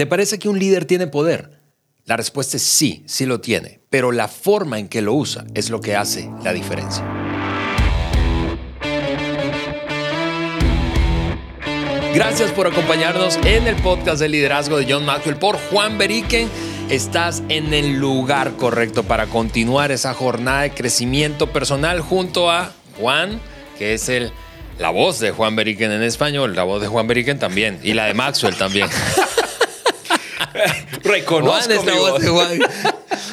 ¿Te parece que un líder tiene poder? La respuesta es sí, sí lo tiene, pero la forma en que lo usa es lo que hace la diferencia. Gracias por acompañarnos en el podcast de liderazgo de John Maxwell por Juan Beriken. Estás en el lugar correcto para continuar esa jornada de crecimiento personal junto a Juan, que es el, la voz de Juan Beriken en español, la voz de Juan Beriken también y la de Maxwell también. Reconozco voz.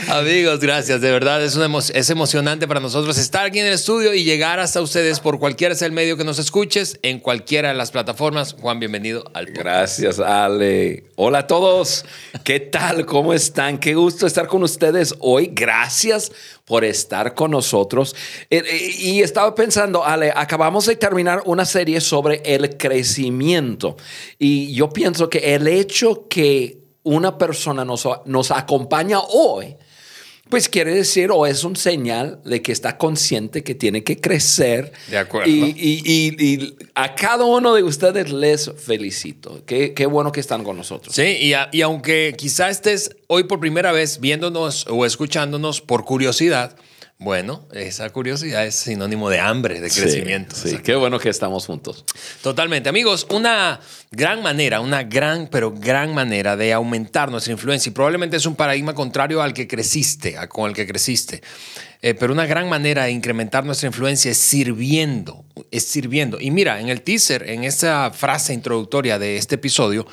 Amigos, gracias. De verdad, es, es emocionante para nosotros estar aquí en el estudio y llegar hasta ustedes por cualquiera sea el medio que nos escuches, en cualquiera de las plataformas. Juan, bienvenido al podcast. Gracias, Ale. Hola a todos. ¿Qué tal? ¿Cómo están? Qué gusto estar con ustedes hoy. Gracias por estar con nosotros. Eh, eh, y estaba pensando, Ale, acabamos de terminar una serie sobre el crecimiento. Y yo pienso que el hecho que una persona nos, nos acompaña hoy, pues quiere decir o es un señal de que está consciente que tiene que crecer. De acuerdo. Y, a cada uno de ustedes les felicito. Qué, qué bueno que están con nosotros. Sí, y, y aunque quizá estés hoy por primera vez viéndonos o escuchándonos por curiosidad, bueno, esa curiosidad es sinónimo de hambre, de crecimiento. Sí, qué bueno que estamos juntos. Totalmente. Amigos, una gran manera, una gran, pero gran manera de aumentar nuestra influencia y probablemente es un paradigma contrario al que creciste, con el que creciste. Eh, pero una gran manera de incrementar nuestra influencia es sirviendo, es sirviendo. Y mira, en el teaser, en esa frase introductoria de este episodio,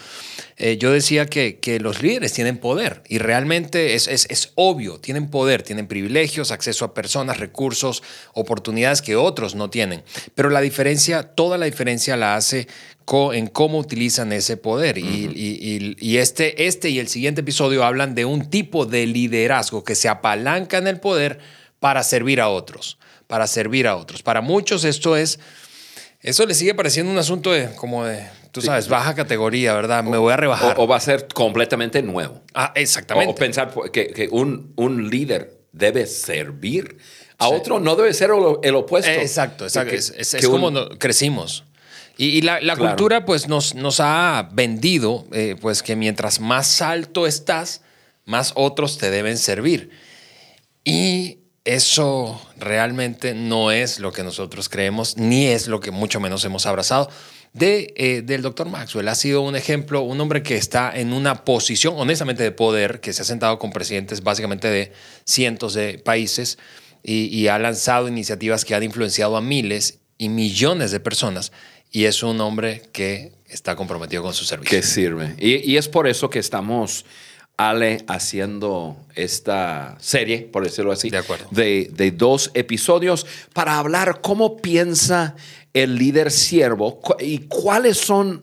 eh, yo decía que, los líderes tienen poder y realmente es, es, obvio, tienen poder, tienen privilegios, acceso a personas, recursos, oportunidades que otros no tienen. Pero la diferencia, toda la diferencia la hace en cómo utilizan ese poder. y, y, este, este y el siguiente episodio hablan de un tipo de liderazgo que se apalanca en el poder para servir a otros, para servir a otros. Para muchos esto es, eso le sigue pareciendo un asunto de, como de, tú sabes, baja categoría, ¿verdad? Me voy a rebajar. O, va a ser completamente nuevo. Ah, exactamente. O, pensar que, un, un, líder debe servir a otro, no debe ser el, opuesto. exacto, exacto. es, como crecimos. Y, la, cultura pues nos, nos ha vendido eh, pues que mientras más alto estás, más otros te deben servir. Y eso realmente no es lo que nosotros creemos, ni es lo que mucho menos hemos abrazado. De, eh, del doctor Maxwell ha sido un ejemplo, un hombre que está en una posición honestamente de poder, que se ha sentado con presidentes básicamente de cientos de países y, y ha lanzado iniciativas que han influenciado a miles y millones de personas y es un hombre que está comprometido con su servicio. Que sirve. Y, y es por eso que estamos Ale haciendo esta serie, por decirlo así, de, de, dos episodios para hablar cómo piensa el líder siervo y cuáles son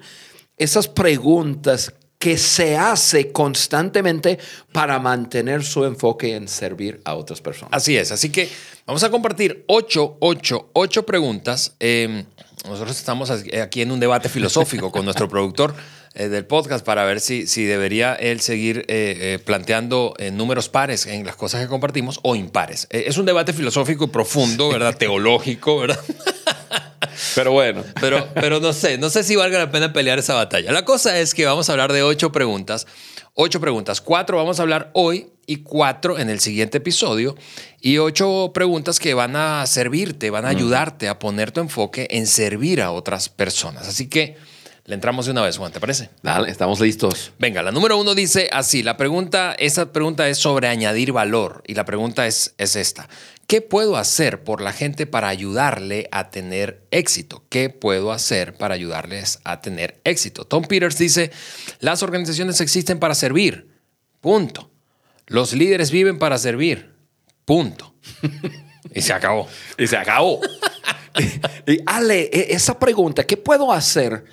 esas preguntas que se hace constantemente para mantener su enfoque en servir a otras personas. Así es, así que vamos a compartir ocho, ocho, ocho preguntas. Em, nosotros estamos aquí en un debate filosófico con nuestro productor. Eh, del podcast para ver si, si debería él seguir eh, eh, planteando números pares en las cosas que compartimos o impares. es un debate filosófico y profundo, ¿verdad? Teológico, ¿verdad? Pero bueno. Pero, pero no sé, no sé si valga la pena pelear esa batalla. La cosa es que vamos a hablar de ocho preguntas. Ocho preguntas. Cuatro vamos a hablar hoy y cuatro en el siguiente episodio. Y ocho preguntas que van a servirte, van a ayudarte a poner tu enfoque en servir a otras personas. Así que le entramos de una vez, Juan, ¿te parece? Dale, estamos listos. Venga, la número uno dice así, la pregunta, esa pregunta es sobre añadir valor y la pregunta es, es esta. ¿Qué puedo hacer por la gente para ayudarle a tener éxito? ¿Qué puedo hacer para ayudarles a tener éxito? Tom Peters dice, las organizaciones existen para servir. Punto. Los líderes viven para servir. Punto. y se acabó. Y se acabó. y, Ale, e, esa pregunta, ¿qué puedo hacer?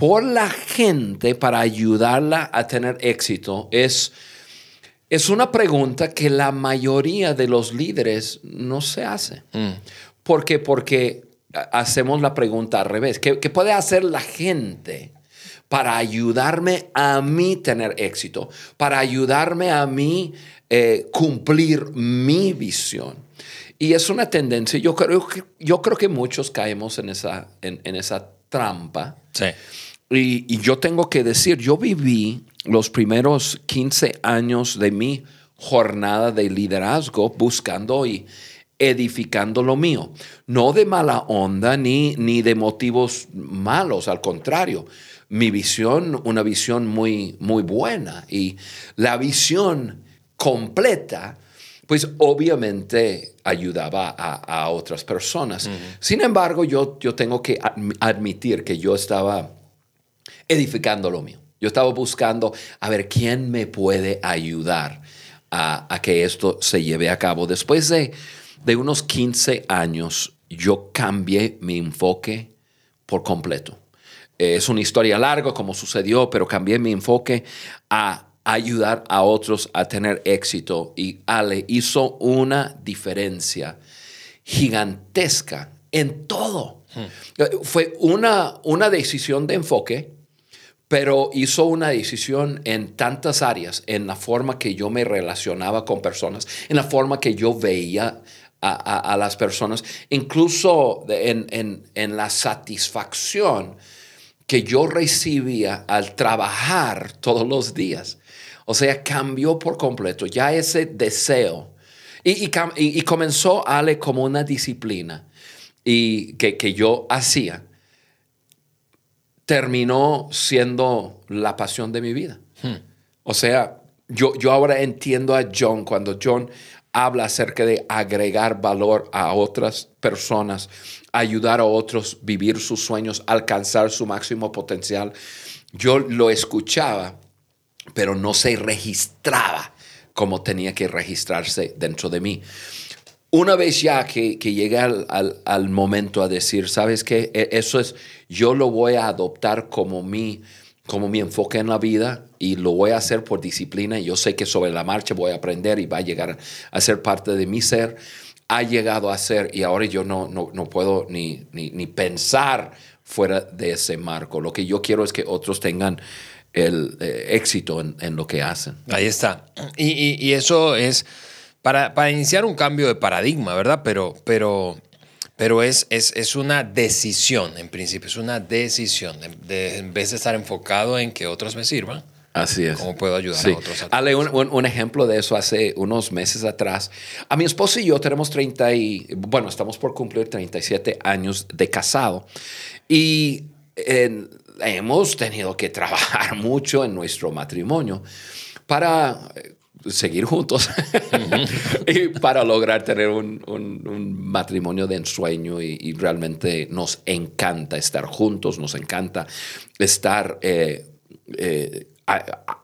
Por la gente para ayudarla a tener éxito es, es una pregunta que la mayoría de los líderes no se hace. Mm. ¿Por qué? Porque hacemos la pregunta al revés. ¿Qué, puede hacer la gente para ayudarme a mí tener éxito? Para ayudarme a mí eh, cumplir mi visión. Y es una tendencia, yo creo que, yo creo que muchos caemos en esa, en, en esa trampa. Sí Y, y yo tengo que decir, yo viví los primeros 15 años de mi jornada de liderazgo buscando y edificando lo mío. No de mala onda ni, ni de motivos malos, al contrario. Mi visión, una visión muy, muy buena. Y la visión completa, pues obviamente ayudaba a, otras personas. Sin embargo, yo, yo tengo que admitir que yo estaba edificando lo mío. Yo estaba buscando a ver quién me puede ayudar a, a que esto se lleve a cabo. Después de de unos 15 años yo cambié mi enfoque por completo. Eh, es una historia larga como sucedió, pero cambié mi enfoque a ayudar a otros a tener éxito y Ale hizo una diferencia gigantesca en todo. Hmm. Eh, fue una, una decisión de enfoque, pero hizo una decisión en tantas áreas, en la forma que yo me relacionaba con personas, en la forma que yo veía a, las personas, incluso en, la satisfacción que yo recibía al trabajar todos los días. O sea, cambió por completo ya ese deseo. Y, y, comenzó Ale como una disciplina y que, yo hacía. Terminó siendo la pasión de mi vida. Hmm. O sea, yo, yo ahora entiendo a John cuando John habla acerca de agregar valor a otras personas, ayudar a otros vivir sus sueños, alcanzar su máximo potencial. Yo lo escuchaba, pero no se registraba como tenía que registrarse dentro de mí. Una vez ya que, llegué al, momento a decir, ¿sabes qué? E, eso es, yo lo voy a adoptar como mi como mi enfoque en la vida y lo voy a hacer por disciplina. Yo sé que sobre la marcha voy a aprender y va a llegar a ser parte de mi ser. Ha llegado a ser y ahora yo no, no, no puedo ni, ni, pensar fuera de ese marco. Lo que yo quiero es que otros tengan el eh, éxito en, lo que hacen. Ahí está. Y, y, y eso es para, para, iniciar un cambio de paradigma, ¿verdad? Pero, pero pero es, es, una decisión, en principio, es una decisión. De, en vez de estar enfocado en que otros me sirvan, Así es. ¿Cómo puedo ayudar a otros? Ale, un, ejemplo de eso hace unos meses atrás. A mi esposo y yo tenemos 30 y, bueno, estamos por cumplir 37 años de casado. Y hemos tenido que trabajar mucho en nuestro matrimonio para seguir juntos. Y para lograr tener un, matrimonio de ensueño y, realmente nos encanta estar juntos, nos encanta estar eh, eh,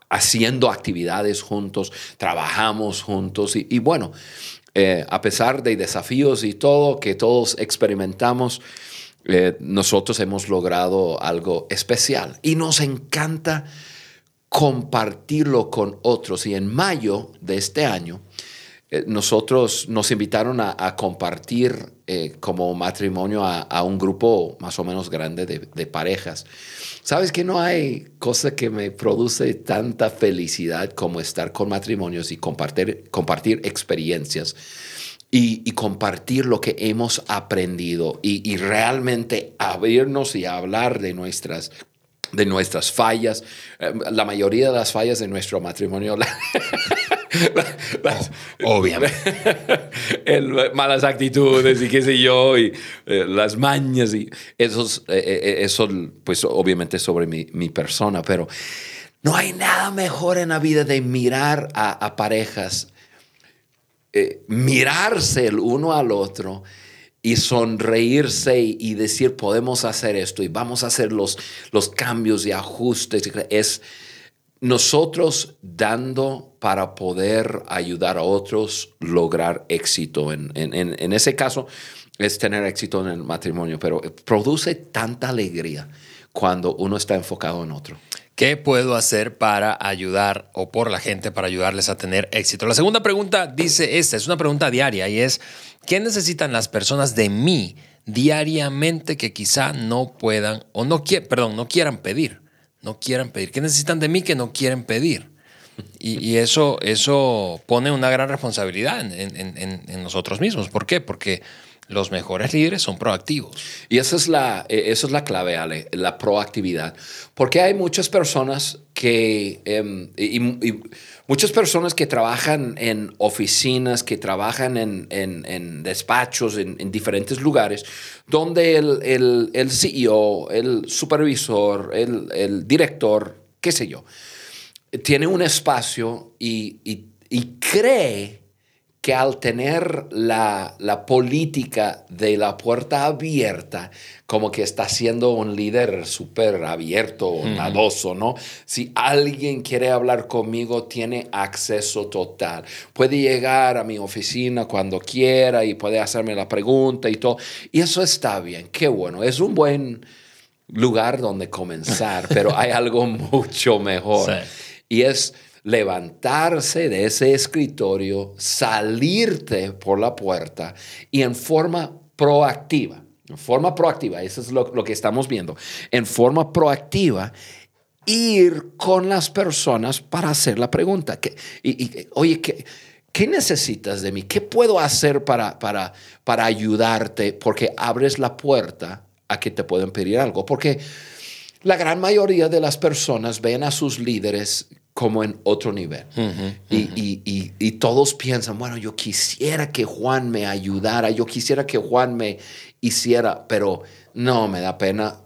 haciendo actividades juntos, trabajamos juntos y, bueno, eh, a pesar de desafíos y todo que todos experimentamos, nosotros hemos logrado algo especial y nos encanta compartirlo con otros. Y en mayo de este año, eh, nosotros nos invitaron a, compartir eh, como matrimonio a, un grupo más o menos grande de, parejas. Sabes que no hay cosa que me produce tanta felicidad como estar con matrimonios y compartir, compartir experiencias. Y, compartir lo que hemos aprendido y, y realmente abrirnos y hablar de nuestras de nuestras fallas. Eh, la mayoría de las fallas de nuestro matrimonio, obviamente, malas actitudes y qué sé yo, y eh, las mañas y esos, eh, eso, pues obviamente sobre mi, mi, persona, pero no hay nada mejor en la vida de mirar a, a parejas, mirarse el uno al otro y sonreírse y, decir podemos hacer esto y vamos a hacer los, los cambios y ajustes. Es nosotros dando para poder ayudar a otros lograr éxito. En, en, ese caso es tener éxito en el matrimonio, pero produce tanta alegría cuando uno está enfocado en otro. ¿Qué puedo hacer para ayudar o por la gente para ayudarles a tener éxito? La segunda pregunta dice esta, es una pregunta diaria y es, ¿qué necesitan las personas de mí diariamente que quizá no puedan o no perdón, no quieran pedir? No quieran pedir. ¿Qué necesitan de mí que no quieren pedir? Y, eso, eso pone una gran responsabilidad en, nosotros mismos. ¿Por qué? Porque Los mejores líderes son proactivos. Y esa es la, eh, esa es la clave, Ale, la proactividad. Porque hay muchas personas que, em, muchas personas que trabajan en oficinas, que trabajan en, en, despachos, en, en, diferentes lugares, donde el, el, el CEO, el supervisor, el, el, director, qué sé yo, tiene un espacio y, y cree que al tener la, la, política de la puerta abierta, como que está siendo un líder súper abierto, nadoso, ¿no? Si alguien quiere hablar conmigo, tiene acceso total. Puede llegar a mi oficina cuando quiera y puede hacerme la pregunta y todo. Y eso está bien, qué bueno. Es un buen lugar donde comenzar, pero hay algo mucho mejor. Sí. Y es levantarse de ese escritorio, salirte por la puerta y en forma proactiva, en forma proactiva, eso es lo, lo que estamos viendo, en forma proactiva, ir con las personas para hacer la pregunta. Que, oye, ¿qué, ¿qué necesitas de mí? ¿Qué puedo hacer para, para, para ayudarte? Porque abres la puerta a que te pueden pedir algo. Porque la gran mayoría de las personas ven a sus líderes como en otro nivel. Uh -huh, y, uh -huh. y, y, y, todos piensan, bueno, yo quisiera que Juan me ayudara, yo quisiera que Juan me hiciera, pero no, me da pena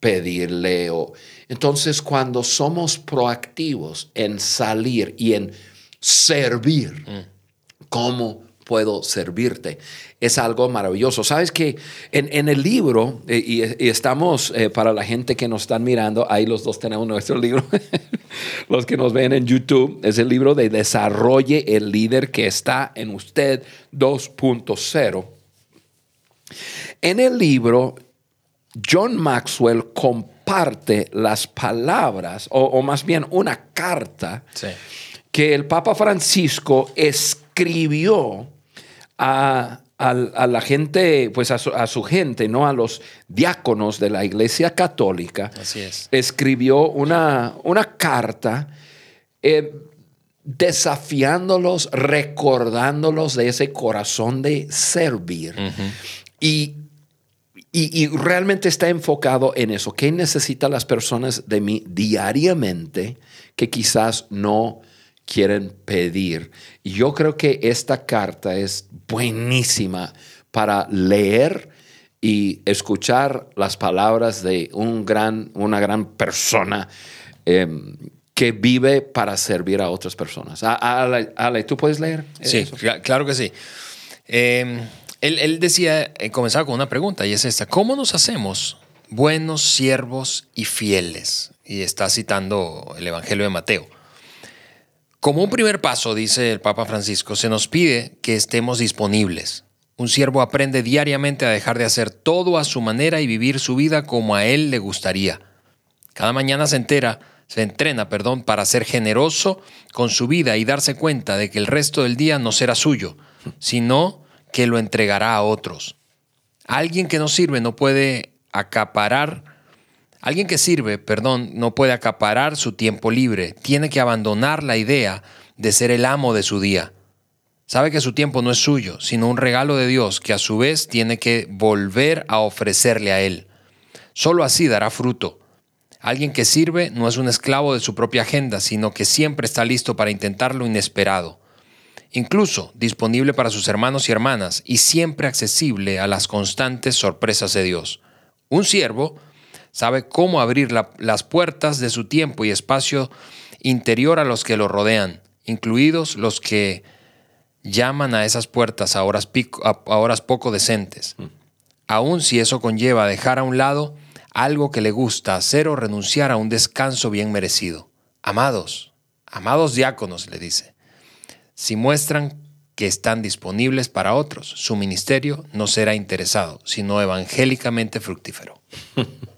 pedirle. O... Entonces, cuando somos proactivos en salir y en servir, uh. ¿cómo puedo servirte? Es algo maravilloso. Sabes que en, en el libro, eh, y, y, estamos, eh, para la gente que nos están mirando, ahí los dos tenemos nuestro libro, los que nos ven en YouTube, es el libro de Desarrolle el líder que está en usted 2.0. En el libro, John Maxwell comparte las palabras, o, o más bien una carta, sí. que el Papa Francisco escribió a, a, a, la gente, pues a su, a su, gente, ¿no? A los diáconos de la Iglesia Católica. Así es. Escribió una, una carta eh, desafiándolos, recordándolos de ese corazón de servir. Uh -huh. y, y, y, realmente está enfocado en eso. ¿Qué necesitan las personas de mí diariamente que quizás no quieren pedir. Y yo creo que esta carta es buenísima para leer y escuchar las palabras de un gran, una gran persona eh, que vive para servir a otras personas. Ale, Ale ¿tú puedes leer? Sí, eso? claro que sí. Eh, él, él, decía, eh, comenzaba con una pregunta y es esta, ¿cómo nos hacemos buenos siervos y fieles? Y está citando el Evangelio de Mateo. Como un primer paso, dice el Papa Francisco, se nos pide que estemos disponibles. Un siervo aprende diariamente a dejar de hacer todo a su manera y vivir su vida como a él le gustaría. Cada mañana se entera, se entrena, perdón, para ser generoso con su vida y darse cuenta de que el resto del día no será suyo, sino que lo entregará a otros. Alguien que no sirve no puede acaparar Alguien que sirve, perdón, no puede acaparar su tiempo libre, tiene que abandonar la idea de ser el amo de su día. Sabe que su tiempo no es suyo, sino un regalo de Dios que a su vez tiene que volver a ofrecerle a Él. Solo así dará fruto. Alguien que sirve no es un esclavo de su propia agenda, sino que siempre está listo para intentar lo inesperado. Incluso disponible para sus hermanos y hermanas y siempre accesible a las constantes sorpresas de Dios. Un siervo sabe cómo abrir la, las puertas de su tiempo y espacio interior a los que lo rodean, incluidos los que llaman a esas puertas a horas, pico, a, a horas poco decentes. Mm. Aun si eso conlleva dejar a un lado algo que le gusta hacer o renunciar a un descanso bien merecido. Amados, amados diáconos, le dice, si muestran que están disponibles para otros, su ministerio no será interesado, sino evangélicamente fructífero.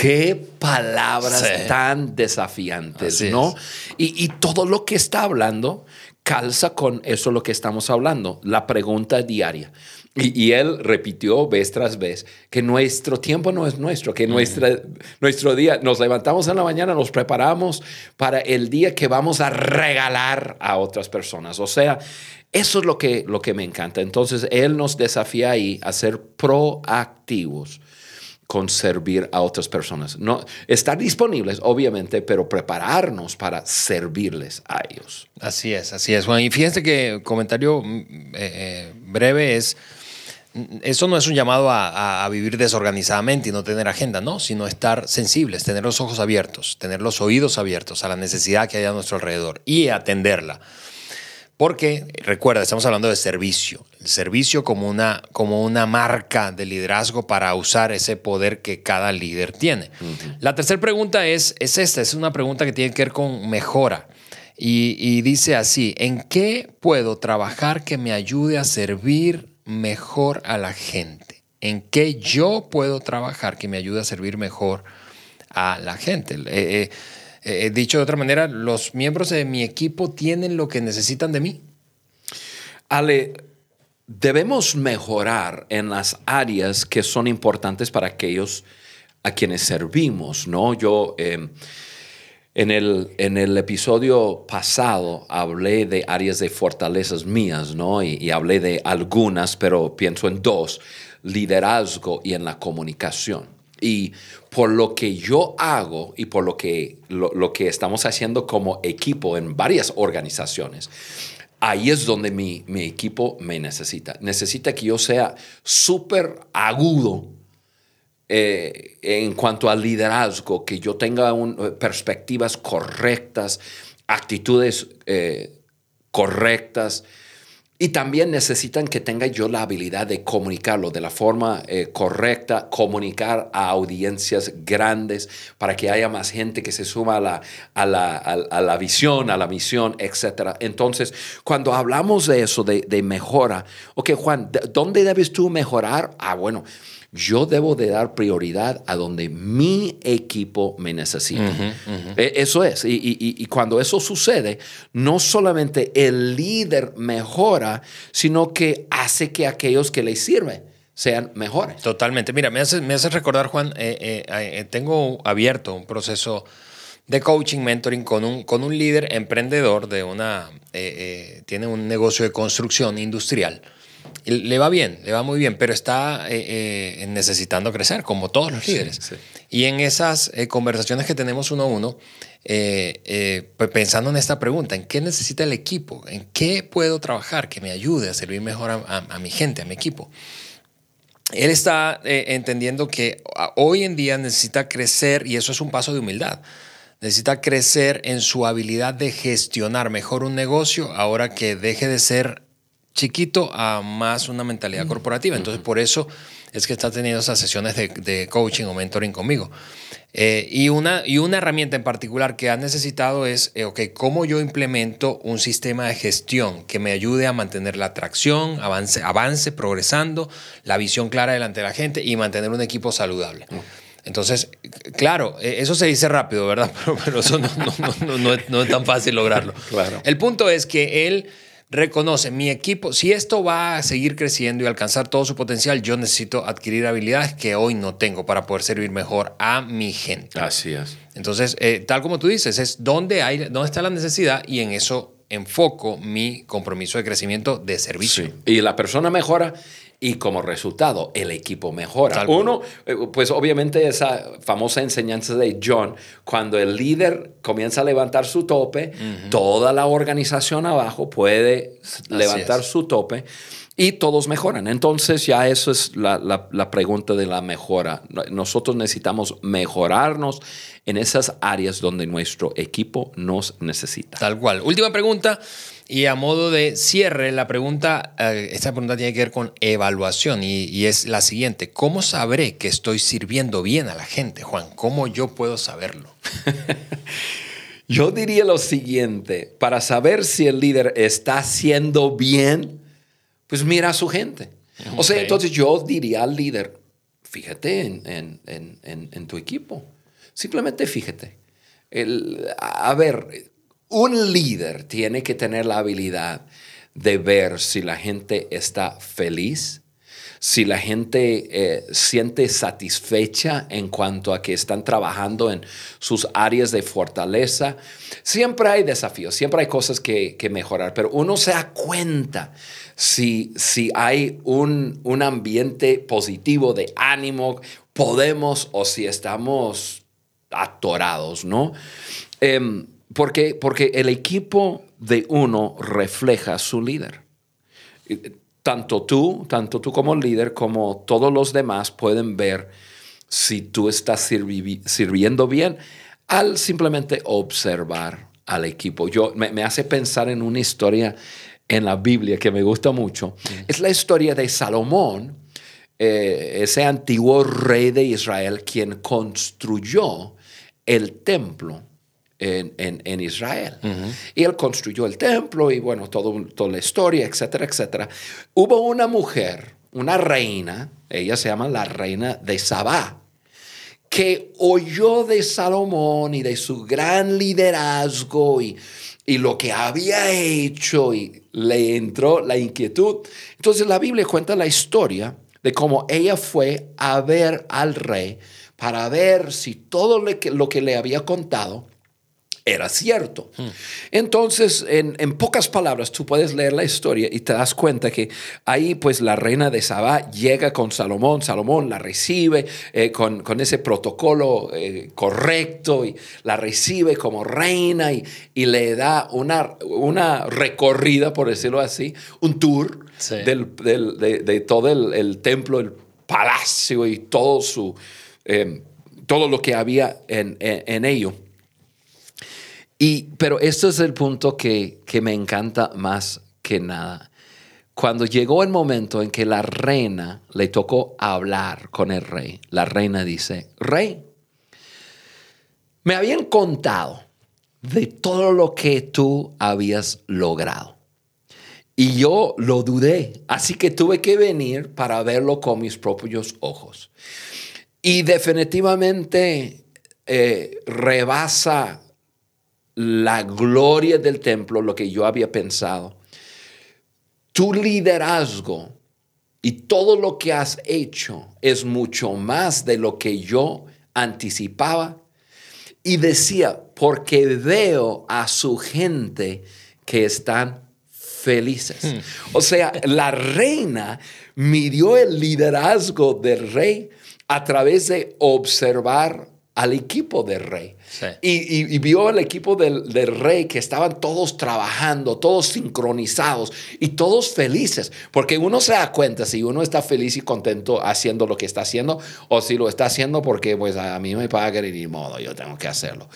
Qué palabras sí. tan desafiantes, Así ¿no? Y, y, todo lo que está hablando calza con eso lo que estamos hablando, la pregunta diaria. Y, él repitió vez tras vez que nuestro tiempo no es nuestro, que nuestra, nuestro día, nos levantamos en la mañana, nos preparamos para el día que vamos a regalar a otras personas. O sea, eso es lo que, lo que me encanta. Entonces, él nos desafía ahí a ser proactivos con servir a otras personas. No, estar disponibles, obviamente, pero prepararnos para servirles a ellos. Así es, así es, Juan. Y fíjense que comentario mm, eh, eh, breve es, mm, eso no es un llamado a, vivir desorganizadamente y no tener agenda, no, sino estar sensibles, tener los ojos abiertos, tener los oídos abiertos a la necesidad que hay a nuestro alrededor y atenderla. Porque, recuerda, estamos hablando de servicio. El servicio como una, como una marca de liderazgo para usar ese poder que cada líder tiene. La tercera pregunta es, es esta, es una pregunta que tiene que ver con mejora. Y, y dice así, ¿en qué puedo trabajar que me ayude a servir mejor a la gente? ¿En qué yo puedo trabajar que me ayude a servir mejor a la gente? Eh, eh, eh, dicho de otra manera, los miembros de mi equipo tienen lo que necesitan de mí. Ale, debemos mejorar en las áreas que son importantes para aquellos a quienes servimos, ¿no? Yo em, en, el, en el episodio pasado hablé de áreas de fortalezas mías, ¿no? y hablé de algunas, pero pienso en dos, liderazgo y en la comunicación. Y por lo que yo hago y por lo que, lo, que estamos haciendo como equipo en varias organizaciones, ahí es donde mi, equipo me necesita. Necesita que yo sea súper agudo eh, en cuanto al liderazgo, que yo tenga perspectivas correctas, actitudes eh, correctas y también necesitan que tenga yo la habilidad de comunicarlo de la forma eh, correcta, comunicar a audiencias grandes para que haya más gente que se suma a la, a la, a la visión, a la misión, etc. Entonces, cuando hablamos de eso, de, de mejora, ok, Juan, ¿dónde debes tú mejorar? Ah, bueno yo debo de dar prioridad a donde mi equipo me necesita. E, eso es. Y, cuando eso sucede, no solamente el líder mejora, sino que hace que aquellos que le sirven sean mejores. Totalmente. Mira, me hace, me hace recordar, Juan, eh, eh, eh, tengo abierto un proceso de coaching, mentoring con un, con un líder emprendedor de una, tiene un negocio de construcción industrial le va bien, le va muy bien, pero está eh, eh, necesitando crecer, como todos los líderes. Y en esas eh, conversaciones que tenemos uno a uno, pues pensando en esta pregunta, ¿en qué necesita el equipo? ¿En qué puedo trabajar que me ayude a servir mejor a, mi gente, a mi equipo? Él está entendiendo que hoy en día necesita crecer y eso es un paso de humildad. Necesita crecer en su habilidad de gestionar mejor un negocio ahora que deje de ser chiquito a más una mentalidad corporativa. Entonces, por eso es que está teniendo esas sesiones de, coaching o mentoring conmigo. Eh, y, una, y una herramienta en particular que ha necesitado es, eh, ok, ¿cómo yo implemento un sistema de gestión que me ayude a mantener la atracción, avance, avance progresando, la visión clara delante de la gente y mantener un equipo saludable? Entonces, claro, e, eso se dice rápido, ¿verdad? Pero, eso no, no, no, no, es, tan fácil lograrlo. Claro. El punto es que él reconoce, mi equipo, si esto va a seguir creciendo y alcanzar todo su potencial, yo necesito adquirir habilidades que hoy no tengo para poder servir mejor a mi gente. Así es. Entonces, eh, tal como tú dices, es hay, dónde está la necesidad y en eso enfoco mi compromiso de crecimiento de servicio. Y la persona mejora y como resultado el equipo mejora. Uno, eh, pues obviamente esa famosa enseñanza de John, cuando el líder comienza a levantar su tope, toda la organización abajo puede levantar su tope y todos mejoran. Entonces ya eso es la, la, pregunta de la mejora. Nosotros necesitamos mejorarnos en esas áreas donde nuestro equipo nos necesita. Tal cual. Última pregunta. Y a modo de cierre, la pregunta, eh, esta pregunta tiene que ver con evaluación y, y, es la siguiente. ¿Cómo sabré que estoy sirviendo bien a la gente, Juan? ¿Cómo yo puedo saberlo? yo diría lo siguiente, para saber si el líder está haciendo bien, pues mira a su gente. O sea, entonces yo diría al líder, fíjate en, en, tu equipo. Simplemente fíjate. El, a ver, un líder tiene que tener la habilidad de ver si la gente está feliz, si la gente eh, siente satisfecha en cuanto a que están trabajando en sus áreas de fortaleza. Siempre hay desafíos, siempre hay cosas que, mejorar, pero uno se da cuenta si, si hay un, un ambiente positivo de ánimo, podemos o si estamos atorados, ¿no? Em, porque, porque el equipo de uno refleja su líder. Tanto tú, tanto tú como líder, como todos los demás pueden ver si tú estás sirviendo bien al simplemente observar al equipo. Yo, me, hace pensar en una historia en la Biblia que me gusta mucho. Es la historia de Salomón, eh, ese antiguo rey de Israel, quien construyó el templo en, Israel. Y él construyó el templo y bueno, todo, toda la historia, etcétera, etcétera. Hubo una mujer, una reina, ella se llama la reina de Sabá, que oyó de Salomón y de su gran liderazgo y, y lo que había hecho y le entró la inquietud. Entonces la Biblia cuenta la historia de cómo ella fue a ver al rey para ver si todo lo que, le había contado era cierto. Entonces, en, pocas palabras, tú puedes leer la historia y te das cuenta que ahí, pues, la reina de Sabá llega con Salomón, Salomón la recibe eh, con, ese protocolo eh, correcto y la recibe como reina y, le da una, una recorrida, por decirlo así, un tour de, todo el, templo, el palacio y todo, su, eh, todo lo que había en, en ello. Y, pero este es el punto que, que me encanta más que nada. Cuando llegó el momento en que la reina le tocó hablar con el rey, la reina dice, rey, me habían contado de todo lo que tú habías logrado. Y yo lo dudé, así que tuve que venir para verlo con mis propios ojos. Y definitivamente eh, rebasa la gloria del templo, lo que yo había pensado. Tu liderazgo y todo lo que has hecho es mucho más de lo que yo anticipaba. Y decía, porque veo a su gente que están felices. Hmm. O sea, la reina midió el liderazgo del rey a través de observar al equipo del rey. Y, vio al equipo del, rey que estaban todos trabajando, todos sincronizados y todos felices. Porque uno se da cuenta si uno está feliz y contento haciendo lo que está haciendo o si lo está haciendo porque pues a mí me pagan y ni modo, yo tengo que hacerlo.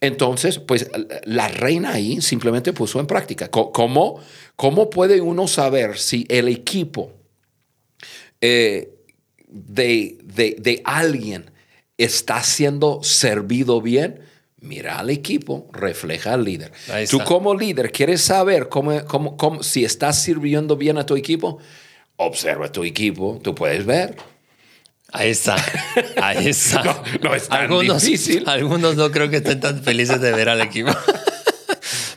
Entonces, pues la reina ahí simplemente puso en práctica. ¿Cómo, cómo puede uno saber si el equipo eh, de, de, de alguien está siendo servido bien, mira al equipo, refleja al líder. Tú como líder quieres saber cómo, cómo, si estás sirviendo bien a tu equipo, observa tu equipo, tú puedes ver. Ahí está, ahí está. no, es tan difícil. Algunos no creo que estén tan felices de ver al equipo.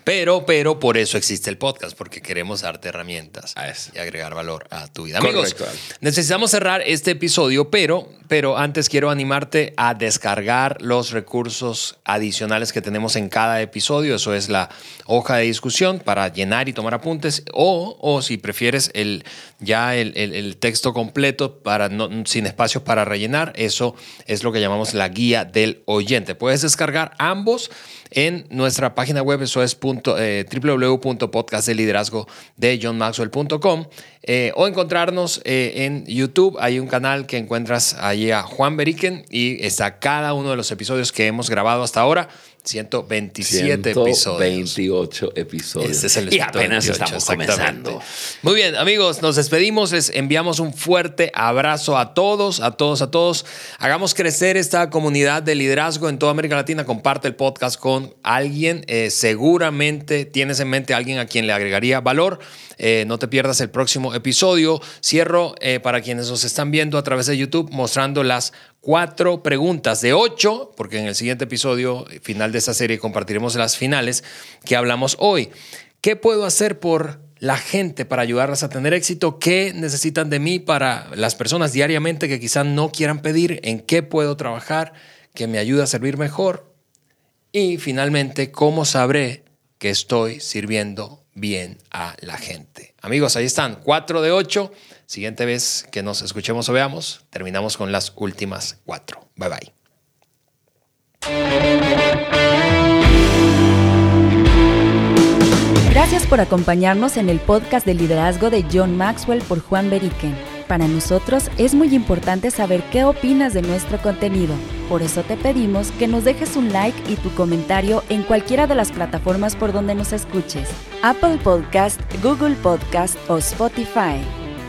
Pero, pero por eso existe el podcast, porque queremos darte herramientas y agregar valor a tu vida. Amigos, necesitamos cerrar este episodio, pero, pero antes quiero animarte a descargar los recursos adicionales que tenemos en cada episodio. Eso es la hoja de discusión para llenar y tomar apuntes, o, o si prefieres el, ya el, el, texto completo para no, sin espacios para rellenar, eso es lo que llamamos la guía del oyente. Puedes descargar ambos en nuestra página web, eso es eh, www.podcastdeliderazgo de johnmaxwell.com eh, o encontrarnos eh, en YouTube. Hay un canal que encuentras allí a Juan Beriken y está cada uno de los episodios que hemos grabado hasta ahora. 127 episodios. 128 episodios. Este es el y apenas estamos comenzando. Muy bien, amigos, nos despedimos. Les enviamos un fuerte abrazo a todos, a todos, a todos. Hagamos crecer esta comunidad de liderazgo en toda América Latina. Comparte el podcast con alguien. Eh, seguramente tienes en mente a alguien a quien le agregaría valor. Eh, no te pierdas el próximo episodio. Cierro eh, para quienes nos están viendo a través de YouTube mostrando las cuatro preguntas de ocho, porque en el siguiente episodio final de esta serie compartiremos las finales que hablamos hoy. ¿Qué puedo hacer por la gente para ayudarlas a tener éxito, qué necesitan de mí para las personas diariamente que quizás no quieran pedir, en qué puedo trabajar, que me ayude a servir mejor. Y finalmente, cómo sabré que estoy sirviendo bien a la gente. Amigos, ahí están, 4 de 8. Siguiente vez que nos escuchemos o veamos, terminamos con las últimas 4. Bye bye. Gracias por acompañarnos en el podcast de liderazgo de John Maxwell por Juan Beriken. Para nosotros es muy importante saber qué opinas de nuestro contenido. Por eso te pedimos que nos dejes un like y tu comentario en cualquiera de las plataformas por donde nos escuches. Apple Podcast, Google Podcast o Spotify.